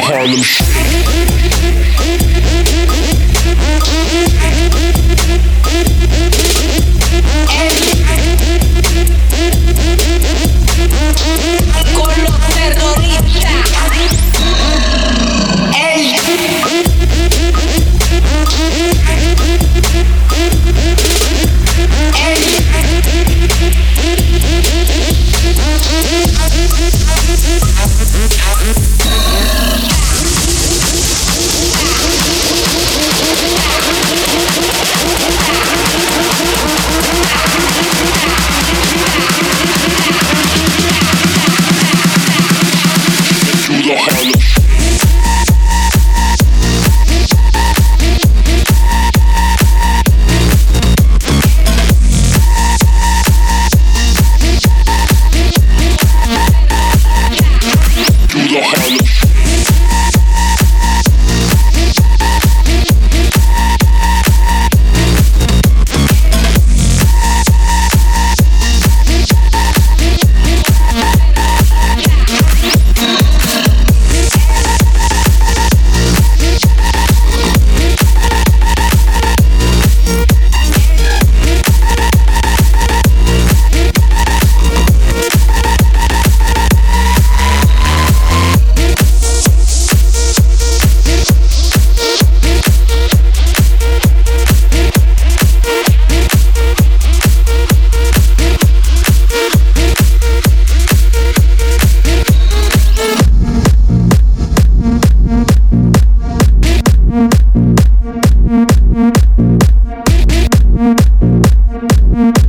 Harlem Shake.